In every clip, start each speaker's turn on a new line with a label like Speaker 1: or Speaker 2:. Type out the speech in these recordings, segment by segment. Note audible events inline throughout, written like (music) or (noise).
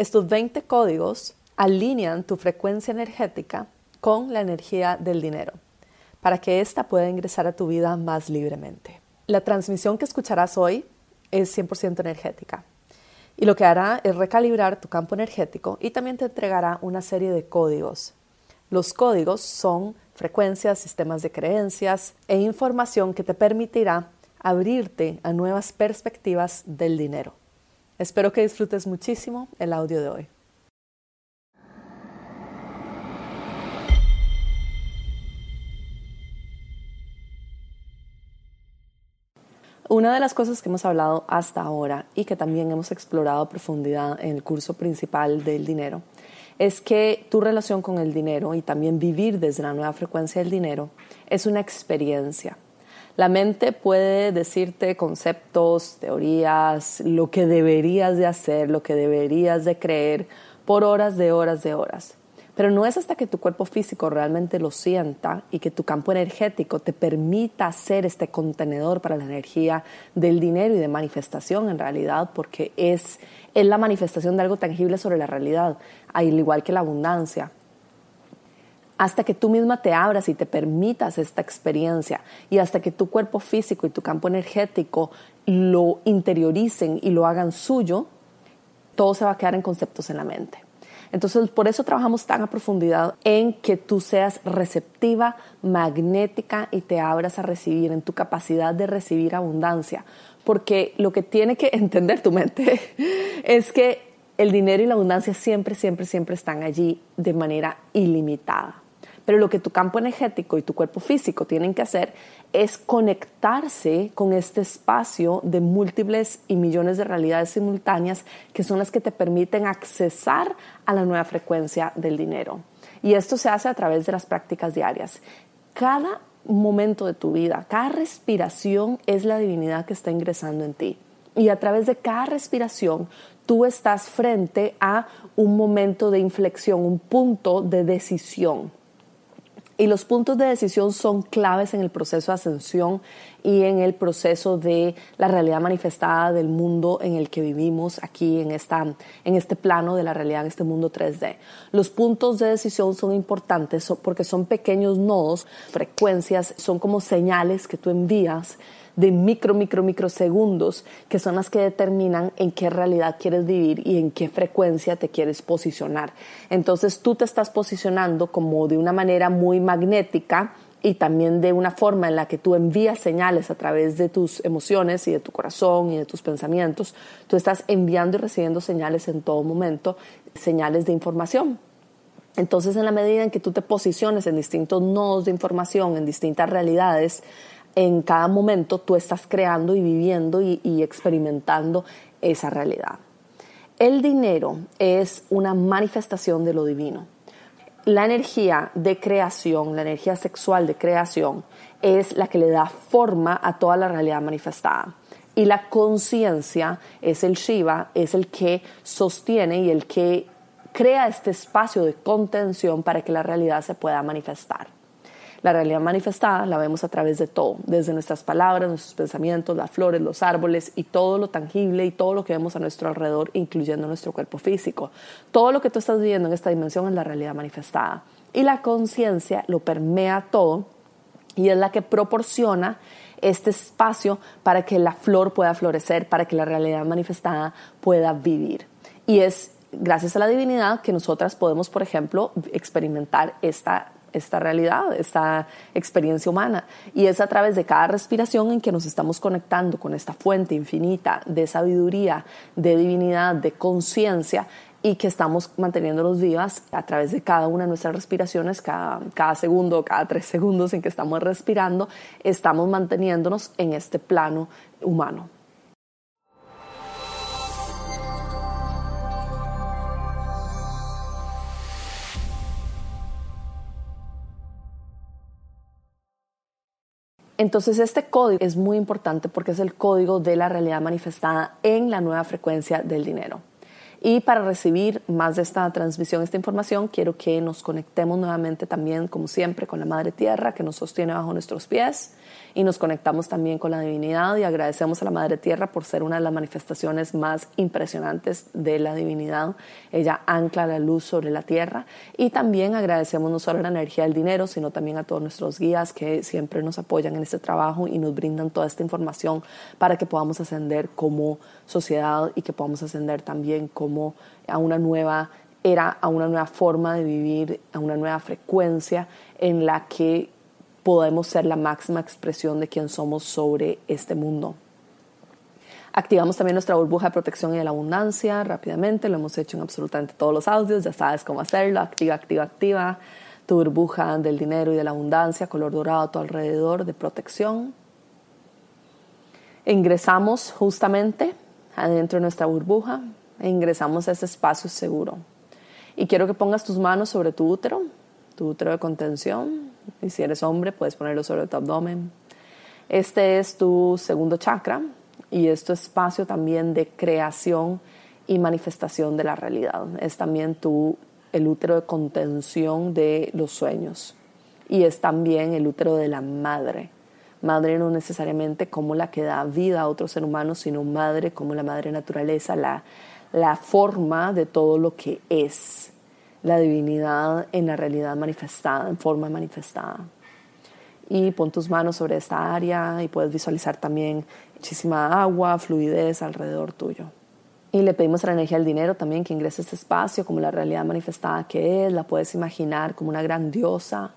Speaker 1: Estos 20 códigos alinean tu frecuencia energética con la energía del dinero para que ésta pueda ingresar a tu vida más libremente. La transmisión que escucharás hoy es 100% energética y lo que hará es recalibrar tu campo energético y también te entregará una serie de códigos. Los códigos son frecuencias, sistemas de creencias e información que te permitirá abrirte a nuevas perspectivas del dinero. Espero que disfrutes muchísimo el audio de hoy. Una de las cosas que hemos hablado hasta ahora y que también hemos explorado a profundidad en el curso principal del dinero es que tu relación con el dinero y también vivir desde la nueva frecuencia del dinero es una experiencia. La mente puede decirte conceptos, teorías, lo que deberías de hacer, lo que deberías de creer por horas de horas de horas. Pero no es hasta que tu cuerpo físico realmente lo sienta y que tu campo energético te permita ser este contenedor para la energía del dinero y de manifestación en realidad, porque es, es la manifestación de algo tangible sobre la realidad, al igual que la abundancia hasta que tú misma te abras y te permitas esta experiencia y hasta que tu cuerpo físico y tu campo energético lo interioricen y lo hagan suyo, todo se va a quedar en conceptos en la mente. Entonces, por eso trabajamos tan a profundidad en que tú seas receptiva, magnética y te abras a recibir, en tu capacidad de recibir abundancia. Porque lo que tiene que (laughs) entender tu mente (laughs) es que el dinero y la abundancia siempre, siempre, siempre están allí de manera ilimitada. Pero lo que tu campo energético y tu cuerpo físico tienen que hacer es conectarse con este espacio de múltiples y millones de realidades simultáneas que son las que te permiten accesar a la nueva frecuencia del dinero. Y esto se hace a través de las prácticas diarias. Cada momento de tu vida, cada respiración es la divinidad que está ingresando en ti. Y a través de cada respiración, tú estás frente a un momento de inflexión, un punto de decisión. Y los puntos de decisión son claves en el proceso de ascensión y en el proceso de la realidad manifestada del mundo en el que vivimos aquí en, esta, en este plano de la realidad, en este mundo 3D. Los puntos de decisión son importantes porque son pequeños nodos, frecuencias, son como señales que tú envías de micro, micro, microsegundos que son las que determinan en qué realidad quieres vivir y en qué frecuencia te quieres posicionar. Entonces tú te estás posicionando como de una manera muy magnética y también de una forma en la que tú envías señales a través de tus emociones y de tu corazón y de tus pensamientos. Tú estás enviando y recibiendo señales en todo momento, señales de información. Entonces, en la medida en que tú te posiciones en distintos nodos de información, en distintas realidades, en cada momento tú estás creando y viviendo y, experimentando esa realidad. El dinero es una manifestación de lo divino. La energía de creación, la energía sexual de creación, es la que le da forma a toda la realidad manifestada. Y la conciencia es el Shiva, es el que sostiene y el que crea este espacio de contención para que la realidad se pueda manifestar. La realidad manifestada la vemos a través de todo, desde nuestras palabras, nuestros pensamientos, las flores, los árboles y todo lo tangible y todo lo que vemos a nuestro alrededor, incluyendo nuestro cuerpo físico. Todo lo que tú estás viviendo en esta dimensión es la realidad manifestada. Y la conciencia lo permea todo y es la que proporciona este espacio para que la flor pueda florecer, para que la realidad manifestada pueda vivir. Y es gracias a la divinidad que nosotras podemos, por ejemplo, experimentar esta esta realidad, esta experiencia humana. Y es a través de cada respiración en que nos estamos conectando con esta fuente infinita de sabiduría, de divinidad, de conciencia y que estamos manteniéndonos vivas a través de cada una de nuestras respiraciones, cada, cada segundo, cada tres segundos en que estamos respirando, estamos manteniéndonos en este plano humano. Entonces este código es muy importante porque es el código de la realidad manifestada en la nueva frecuencia del dinero. Y para recibir más de esta transmisión, esta información, quiero que nos conectemos nuevamente también, como siempre, con la Madre Tierra que nos sostiene bajo nuestros pies y nos conectamos también con la divinidad y agradecemos a la Madre Tierra por ser una de las manifestaciones más impresionantes de la divinidad. Ella ancla la luz sobre la tierra y también agradecemos no solo la energía del dinero, sino también a todos nuestros guías que siempre nos apoyan en este trabajo y nos brindan toda esta información para que podamos ascender como sociedad y que podamos ascender también como a una nueva era, a una nueva forma de vivir, a una nueva frecuencia en la que podemos ser la máxima expresión de quién somos sobre este mundo. Activamos también nuestra burbuja de protección y de la abundancia rápidamente, lo hemos hecho en absolutamente todos los audios, ya sabes cómo hacerlo, activa, activa, activa, tu burbuja del dinero y de la abundancia, color dorado a tu alrededor de protección. Ingresamos justamente adentro de nuestra burbuja e ingresamos a ese espacio seguro. Y quiero que pongas tus manos sobre tu útero, tu útero de contención, y si eres hombre, puedes ponerlo sobre tu abdomen. Este es tu segundo chakra y es tu espacio también de creación y manifestación de la realidad. Es también tu, el útero de contención de los sueños y es también el útero de la madre. Madre no necesariamente como la que da vida a otro ser humano, sino madre como la madre naturaleza, la, la forma de todo lo que es la divinidad en la realidad manifestada, en forma manifestada. Y pon tus manos sobre esta área y puedes visualizar también muchísima agua, fluidez alrededor tuyo. Y le pedimos a la energía del dinero también que ingrese a este espacio como la realidad manifestada que es, la puedes imaginar como una gran diosa.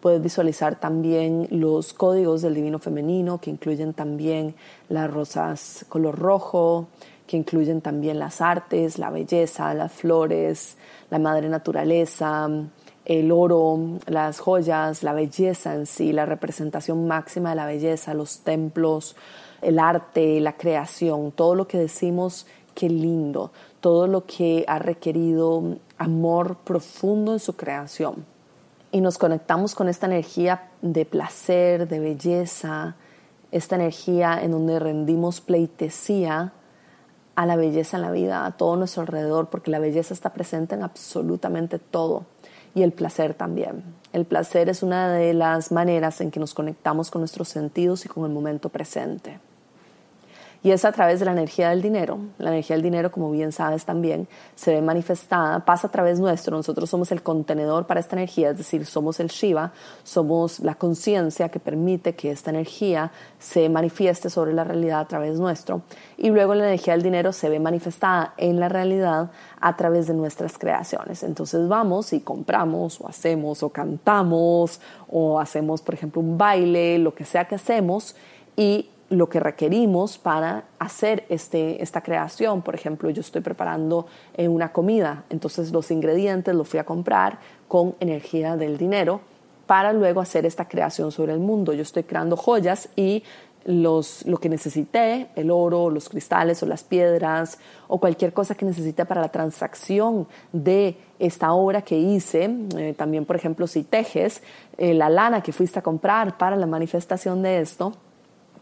Speaker 1: Puedes visualizar también los códigos del divino femenino que incluyen también las rosas color rojo, que incluyen también las artes, la belleza, las flores, la madre naturaleza, el oro, las joyas, la belleza en sí, la representación máxima de la belleza, los templos, el arte, la creación, todo lo que decimos, qué lindo, todo lo que ha requerido amor profundo en su creación. Y nos conectamos con esta energía de placer, de belleza, esta energía en donde rendimos pleitesía a la belleza en la vida, a todo nuestro alrededor, porque la belleza está presente en absolutamente todo y el placer también. El placer es una de las maneras en que nos conectamos con nuestros sentidos y con el momento presente y es a través de la energía del dinero. La energía del dinero, como bien sabes también, se ve manifestada, pasa a través nuestro. Nosotros somos el contenedor para esta energía, es decir, somos el Shiva, somos la conciencia que permite que esta energía se manifieste sobre la realidad a través nuestro. Y luego la energía del dinero se ve manifestada en la realidad a través de nuestras creaciones. Entonces vamos y compramos o hacemos o cantamos o hacemos, por ejemplo, un baile, lo que sea que hacemos y lo que requerimos para hacer este, esta creación. Por ejemplo, yo estoy preparando eh, una comida, entonces los ingredientes los fui a comprar con energía del dinero para luego hacer esta creación sobre el mundo. Yo estoy creando joyas y los, lo que necesité, el oro, los cristales o las piedras o cualquier cosa que necesite para la transacción de esta obra que hice. Eh, también, por ejemplo, si tejes, eh, la lana que fuiste a comprar para la manifestación de esto,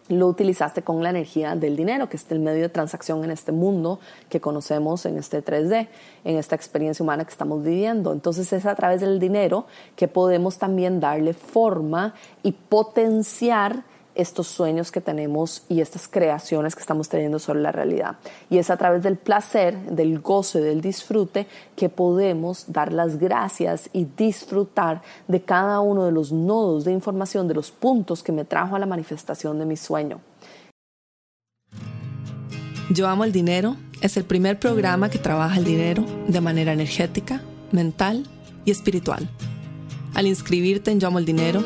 Speaker 1: lo utilizaste con la energía del dinero, que es el medio de transacción en este mundo que conocemos en este 3D, en esta experiencia humana que estamos viviendo. Entonces es a través del dinero que podemos también darle forma y potenciar estos sueños que tenemos y estas creaciones que estamos teniendo sobre la realidad. Y es a través del placer, del gozo y del disfrute que podemos dar las gracias y disfrutar de cada uno de los nodos de información, de los puntos que me trajo a la manifestación de mi sueño.
Speaker 2: Yo amo el dinero es el primer programa que trabaja el dinero de manera energética, mental y espiritual. Al inscribirte en Yo amo el dinero,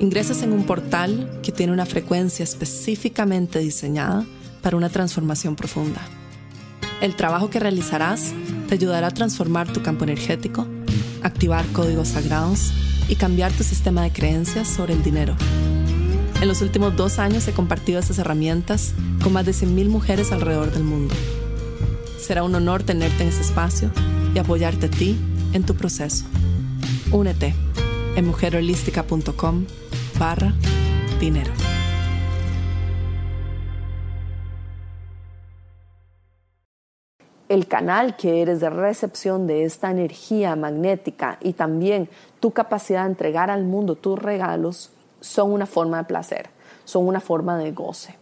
Speaker 2: ingresas en un portal tiene una frecuencia específicamente diseñada para una transformación profunda. El trabajo que realizarás te ayudará a transformar tu campo energético, activar códigos sagrados y cambiar tu sistema de creencias sobre el dinero. En los últimos dos años he compartido estas herramientas con más de 100.000 mujeres alrededor del mundo. Será un honor tenerte en este espacio y apoyarte a ti en tu proceso. Únete en mujerholística.com barra dinero.
Speaker 1: el canal que eres de recepción de esta energía magnética y también tu capacidad de entregar al mundo tus regalos son una forma de placer, son una forma de goce.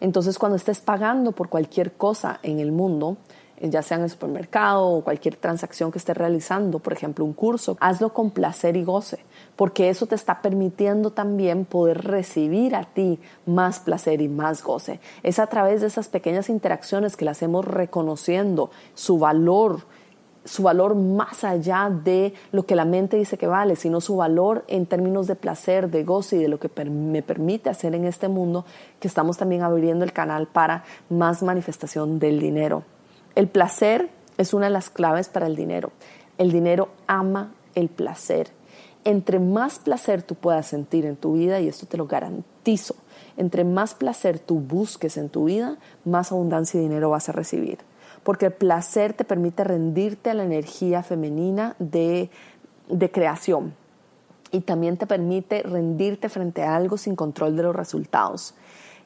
Speaker 1: Entonces cuando estés pagando por cualquier cosa en el mundo, ya sea en el supermercado o cualquier transacción que estés realizando, por ejemplo un curso, hazlo con placer y goce, porque eso te está permitiendo también poder recibir a ti más placer y más goce. Es a través de esas pequeñas interacciones que las hacemos reconociendo su valor, su valor más allá de lo que la mente dice que vale, sino su valor en términos de placer, de goce y de lo que me permite hacer en este mundo, que estamos también abriendo el canal para más manifestación del dinero. El placer es una de las claves para el dinero. El dinero ama el placer. Entre más placer tú puedas sentir en tu vida, y esto te lo garantizo, entre más placer tú busques en tu vida, más abundancia y dinero vas a recibir. Porque el placer te permite rendirte a la energía femenina de, de creación y también te permite rendirte frente a algo sin control de los resultados.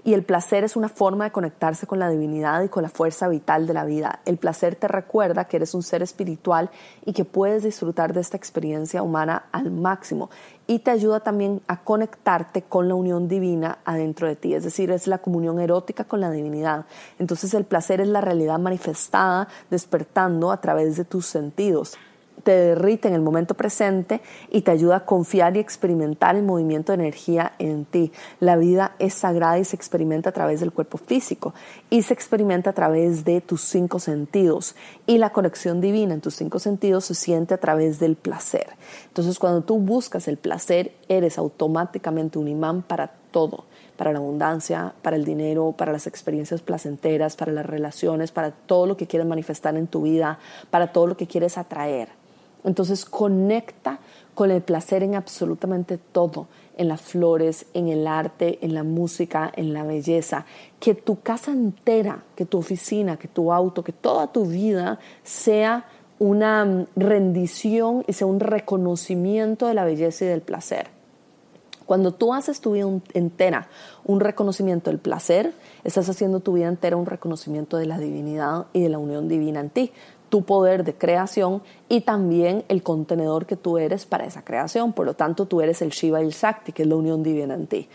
Speaker 1: Y el placer es una forma de conectarse con la divinidad y con la fuerza vital de la vida. El placer te recuerda que eres un ser espiritual y que puedes disfrutar de esta experiencia humana al máximo. Y te ayuda también a conectarte con la unión divina adentro de ti. Es decir, es la comunión erótica con la divinidad. Entonces el placer es la realidad manifestada, despertando a través de tus sentidos te derrite en el momento presente y te ayuda a confiar y experimentar el movimiento de energía en ti. La vida es sagrada y se experimenta a través del cuerpo físico y se experimenta a través de tus cinco sentidos y la conexión divina en tus cinco sentidos se siente a través del placer. Entonces cuando tú buscas el placer, eres automáticamente un imán para todo para la abundancia, para el dinero, para las experiencias placenteras, para las relaciones, para todo lo que quieres manifestar en tu vida, para todo lo que quieres atraer. Entonces conecta con el placer en absolutamente todo, en las flores, en el arte, en la música, en la belleza. Que tu casa entera, que tu oficina, que tu auto, que toda tu vida sea una mm, rendición y sea un reconocimiento de la belleza y del placer. Cuando tú haces tu vida entera un reconocimiento del placer, estás haciendo tu vida entera un reconocimiento de la divinidad y de la unión divina en ti tu poder de creación y también el contenedor que tú eres para esa creación. Por lo tanto, tú eres el Shiva y el Shakti, que es la unión divina en ti.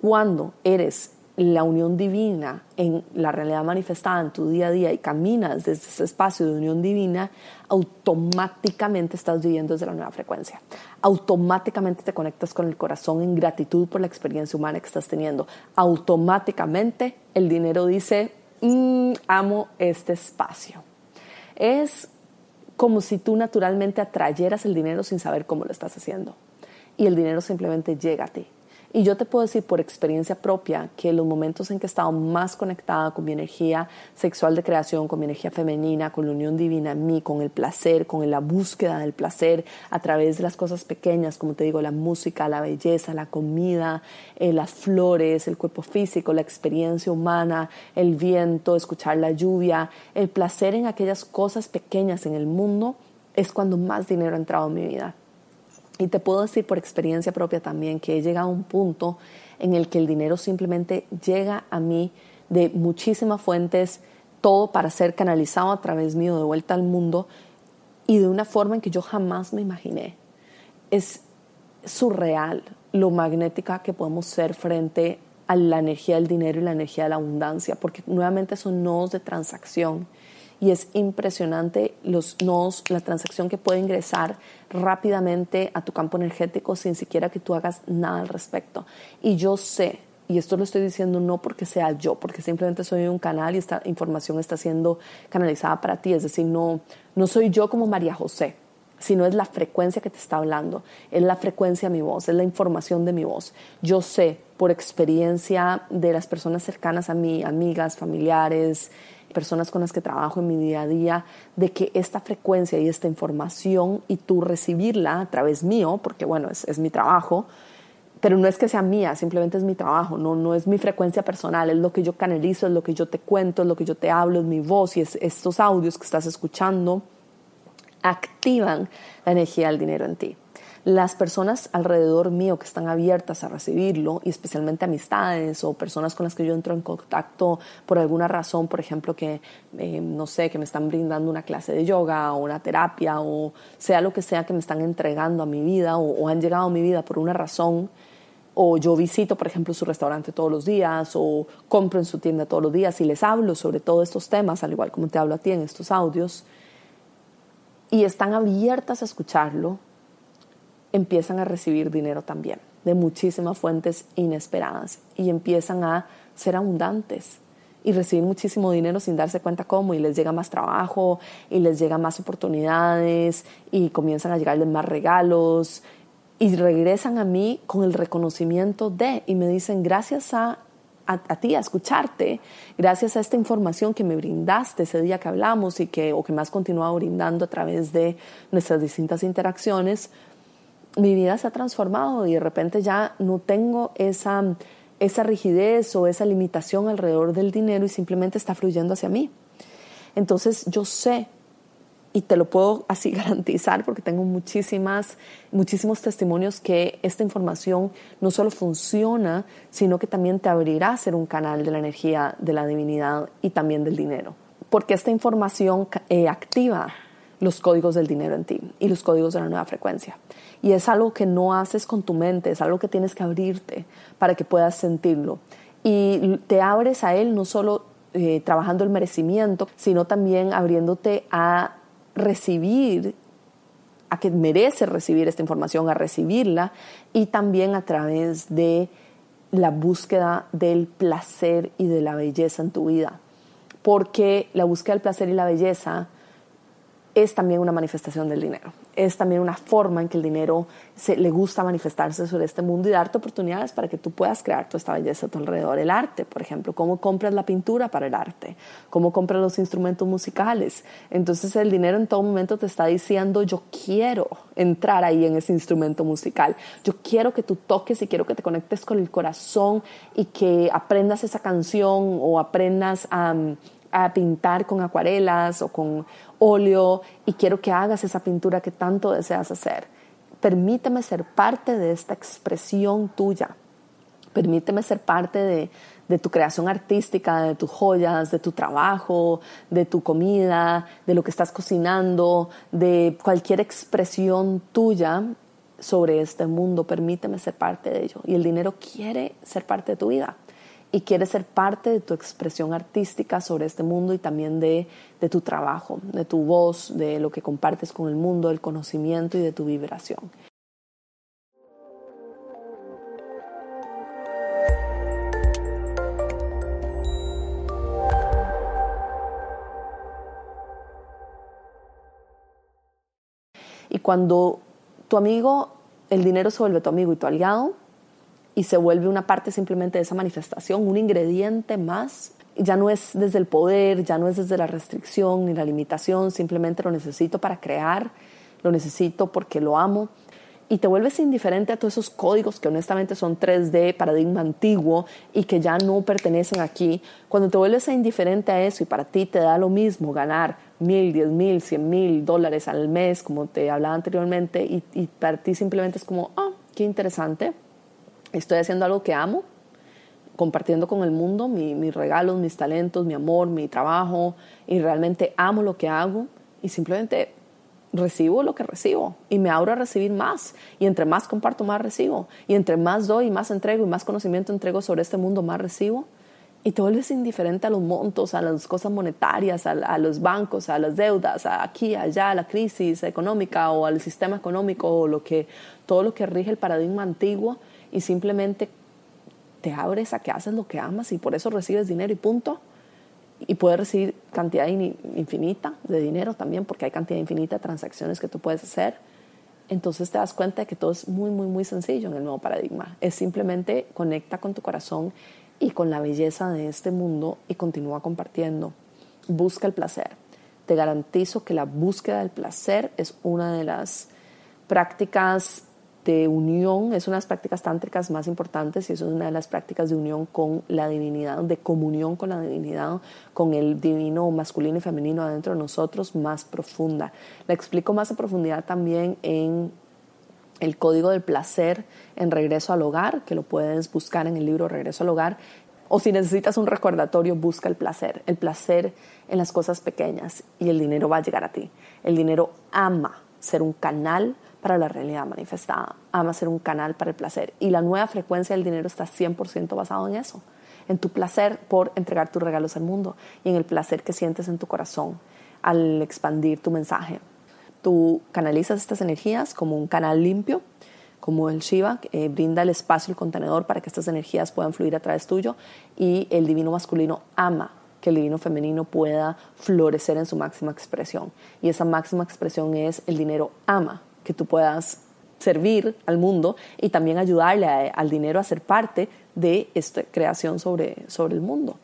Speaker 1: Cuando eres la unión divina en la realidad manifestada en tu día a día y caminas desde ese espacio de unión divina, automáticamente estás viviendo desde la nueva frecuencia. Automáticamente te conectas con el corazón en gratitud por la experiencia humana que estás teniendo. Automáticamente el dinero dice, mm, amo este espacio es como si tú naturalmente atrayeras el dinero sin saber cómo lo estás haciendo. Y el dinero simplemente llega a ti. Y yo te puedo decir por experiencia propia que los momentos en que he estado más conectada con mi energía sexual de creación, con mi energía femenina, con la unión divina en mí, con el placer, con la búsqueda del placer a través de las cosas pequeñas, como te digo, la música, la belleza, la comida, eh, las flores, el cuerpo físico, la experiencia humana, el viento, escuchar la lluvia, el placer en aquellas cosas pequeñas en el mundo, es cuando más dinero ha entrado en mi vida. Y te puedo decir por experiencia propia también que he llegado a un punto en el que el dinero simplemente llega a mí de muchísimas fuentes, todo para ser canalizado a través mío de vuelta al mundo y de una forma en que yo jamás me imaginé. Es surreal lo magnética que podemos ser frente a la energía del dinero y la energía de la abundancia, porque nuevamente son nodos de transacción y es impresionante los nodos, la transacción que puede ingresar rápidamente a tu campo energético sin siquiera que tú hagas nada al respecto. Y yo sé, y esto lo estoy diciendo no porque sea yo, porque simplemente soy un canal y esta información está siendo canalizada para ti, es decir, no, no soy yo como María José, sino es la frecuencia que te está hablando, es la frecuencia de mi voz, es la información de mi voz. Yo sé por experiencia de las personas cercanas a mí, amigas, familiares, personas con las que trabajo en mi día a día, de que esta frecuencia y esta información y tú recibirla a través mío, porque bueno, es, mi trabajo, pero no es que sea mía, simplemente es mi trabajo, no, no es mi frecuencia personal, es lo que yo canalizo, es lo que yo te cuento, es lo que yo te hablo, es mi voz y es estos audios que estás escuchando activan la energía del dinero en ti. Las personas alrededor mío que están abiertas a recibirlo, y especialmente amistades o personas con las que yo entro en contacto por alguna razón, por ejemplo, que eh, no sé, que me están brindando una clase de yoga o una terapia o sea lo que sea que me están entregando a mi vida o, o han llegado a mi vida por una razón, o yo visito, por ejemplo, su restaurante todos los días, o compro en su tienda todos los días y les hablo sobre todos estos temas, al igual como te hablo a ti en estos audios, y están abiertas a escucharlo, empiezan a recibir dinero también de muchísimas fuentes inesperadas y empiezan a ser abundantes y recibir muchísimo dinero sin darse cuenta cómo y les llega más trabajo y les llega más oportunidades y comienzan a llegarles más regalos y regresan a mí con el reconocimiento de y me dicen gracias a, a, ti, a escucharte, gracias a esta información que me brindaste ese día que hablamos y que, o que me has brindando a través de nuestras distintas interacciones, mi vida se ha transformado y de repente ya no tengo esa, esa rigidez o esa limitación alrededor del dinero y simplemente está fluyendo hacia mí. Entonces yo sé y te lo puedo (laughs) así garantizar porque tengo muchísimas, muchísimos testimonios que esta información no solo funciona, sino que también te abrirá a ser un canal de la energía, de la divinidad y también del dinero. Porque esta información eh, activa los códigos del dinero en ti y los códigos de la nueva frecuencia. Y es algo que no haces con tu mente, es algo que tienes que abrirte para que puedas sentirlo. Y te abres a él no solo eh, trabajando el merecimiento, sino también abriéndote a recibir, a que mereces recibir esta información, a recibirla y también a través de la búsqueda del placer y de la belleza en tu vida. Porque la búsqueda del placer y la belleza es también una manifestación del dinero. Es también una forma en que el dinero se, le gusta manifestarse sobre este mundo y darte oportunidades para que tú puedas crear toda esta belleza a tu alrededor. El arte, por ejemplo, cómo compras la pintura para el arte, cómo compras los instrumentos musicales. Entonces el dinero en todo momento te está diciendo, yo quiero entrar ahí en ese instrumento musical. Yo quiero que tú toques y quiero que te conectes con el corazón y que aprendas esa canción o aprendas a a pintar con acuarelas o con óleo y quiero que hagas esa pintura que tanto deseas hacer. Permíteme ser parte de esta expresión tuya. Permíteme ser parte de, de tu creación artística, de tus joyas, de tu trabajo, de tu comida, de lo que estás cocinando, de cualquier expresión tuya sobre este mundo. Permíteme ser parte de ello. Y el dinero quiere ser parte de tu vida y quieres ser parte de tu expresión artística sobre este mundo y también de, de, tu trabajo, de tu voz, de lo que compartes con el mundo, del conocimiento y de tu vibración. Y cuando tu amigo, el dinero se vuelve tu amigo y tu aliado, y se vuelve una parte simplemente de esa manifestación, un ingrediente más. Ya no es desde el poder, ya no es desde la restricción ni la limitación, simplemente lo necesito para crear, lo necesito porque lo amo. Y te vuelves indiferente a todos esos códigos que honestamente son 3D, paradigma antiguo y que ya no pertenecen aquí. Cuando te vuelves indiferente a eso y para ti te da lo mismo ganar mil, diez mil, cien mil dólares al mes, como te hablaba anteriormente, y, y para ti simplemente es como, ah, qué interesante, estoy haciendo algo que amo, compartiendo con el mundo mis regalos, mis talentos, mi amor, mi trabajo, y realmente amo lo que hago y simplemente recibo lo que recibo y me abro a recibir más y entre más comparto más recibo y entre más doy más entrego y más conocimiento entrego sobre este mundo más recibo y te vuelves indiferente a los montos, a las cosas monetarias, a, los bancos, a las deudas, a aquí, allá, a la crisis económica o al sistema económico o lo que, todo lo que rige el paradigma antiguo y simplemente te abres a que haces lo que amas y por eso recibes dinero y punto. Y puedes recibir cantidad infinita de dinero también, porque hay cantidad infinita de transacciones que tú puedes hacer. Entonces te das cuenta de que todo es muy, muy, muy sencillo en el nuevo paradigma. Es simplemente conecta con tu corazón y con la belleza de este mundo y continúa compartiendo. Busca el placer. Te garantizo que la búsqueda del placer es una de las prácticas de unión, es una de las prácticas tántricas más importantes y es una de las prácticas de unión con la divinidad, de comunión con la divinidad, con el divino masculino y femenino adentro de nosotros más profunda. La explico más a profundidad también en el código del placer en Regreso al Hogar, que lo puedes buscar en el libro Regreso al Hogar, o si necesitas un recordatorio, busca el placer, el placer en las cosas pequeñas y el dinero va a llegar a ti. El dinero ama ser un canal para la realidad manifestada, ama ser un canal para el placer y la nueva frecuencia del dinero está 100% basado en eso, en tu placer por entregar tus regalos al mundo y en el placer que sientes en tu corazón al expandir tu mensaje. Tú canalizas estas energías como un canal limpio como el Shiva, eh, brinda el espacio, el contenedor para que estas energías puedan fluir a través tuyo y el divino masculino ama que el divino femenino pueda florecer en su máxima expresión. Y esa máxima expresión es el dinero ama, que tú puedas servir al mundo y también ayudarle al dinero a ser parte de esta creación sobre, sobre el mundo.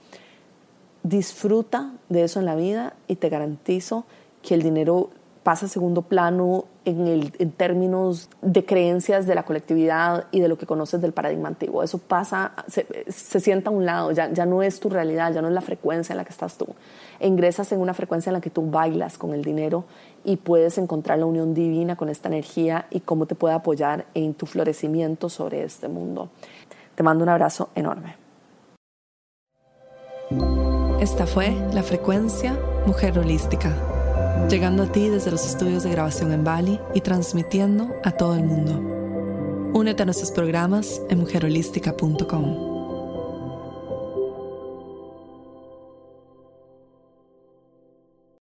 Speaker 1: Disfruta de eso en la vida y te garantizo que el dinero pasa a segundo plano en, el, en, términos de creencias de la colectividad y de lo que conoces del paradigma antiguo. Eso pasa, se, sienta a un lado, ya, ya, no es tu realidad, ya no es la frecuencia en la que estás tú. E ingresas en una frecuencia en la que tú bailas con el dinero y puedes encontrar la unión divina con esta energía y cómo te puede apoyar en tu florecimiento sobre este mundo. Te mando un abrazo enorme.
Speaker 2: Esta fue la frecuencia Mujer Holística llegando a ti desde los estudios de grabación en Bali y transmitiendo a todo el mundo. Únete a nuestros programas en mujerholística.com.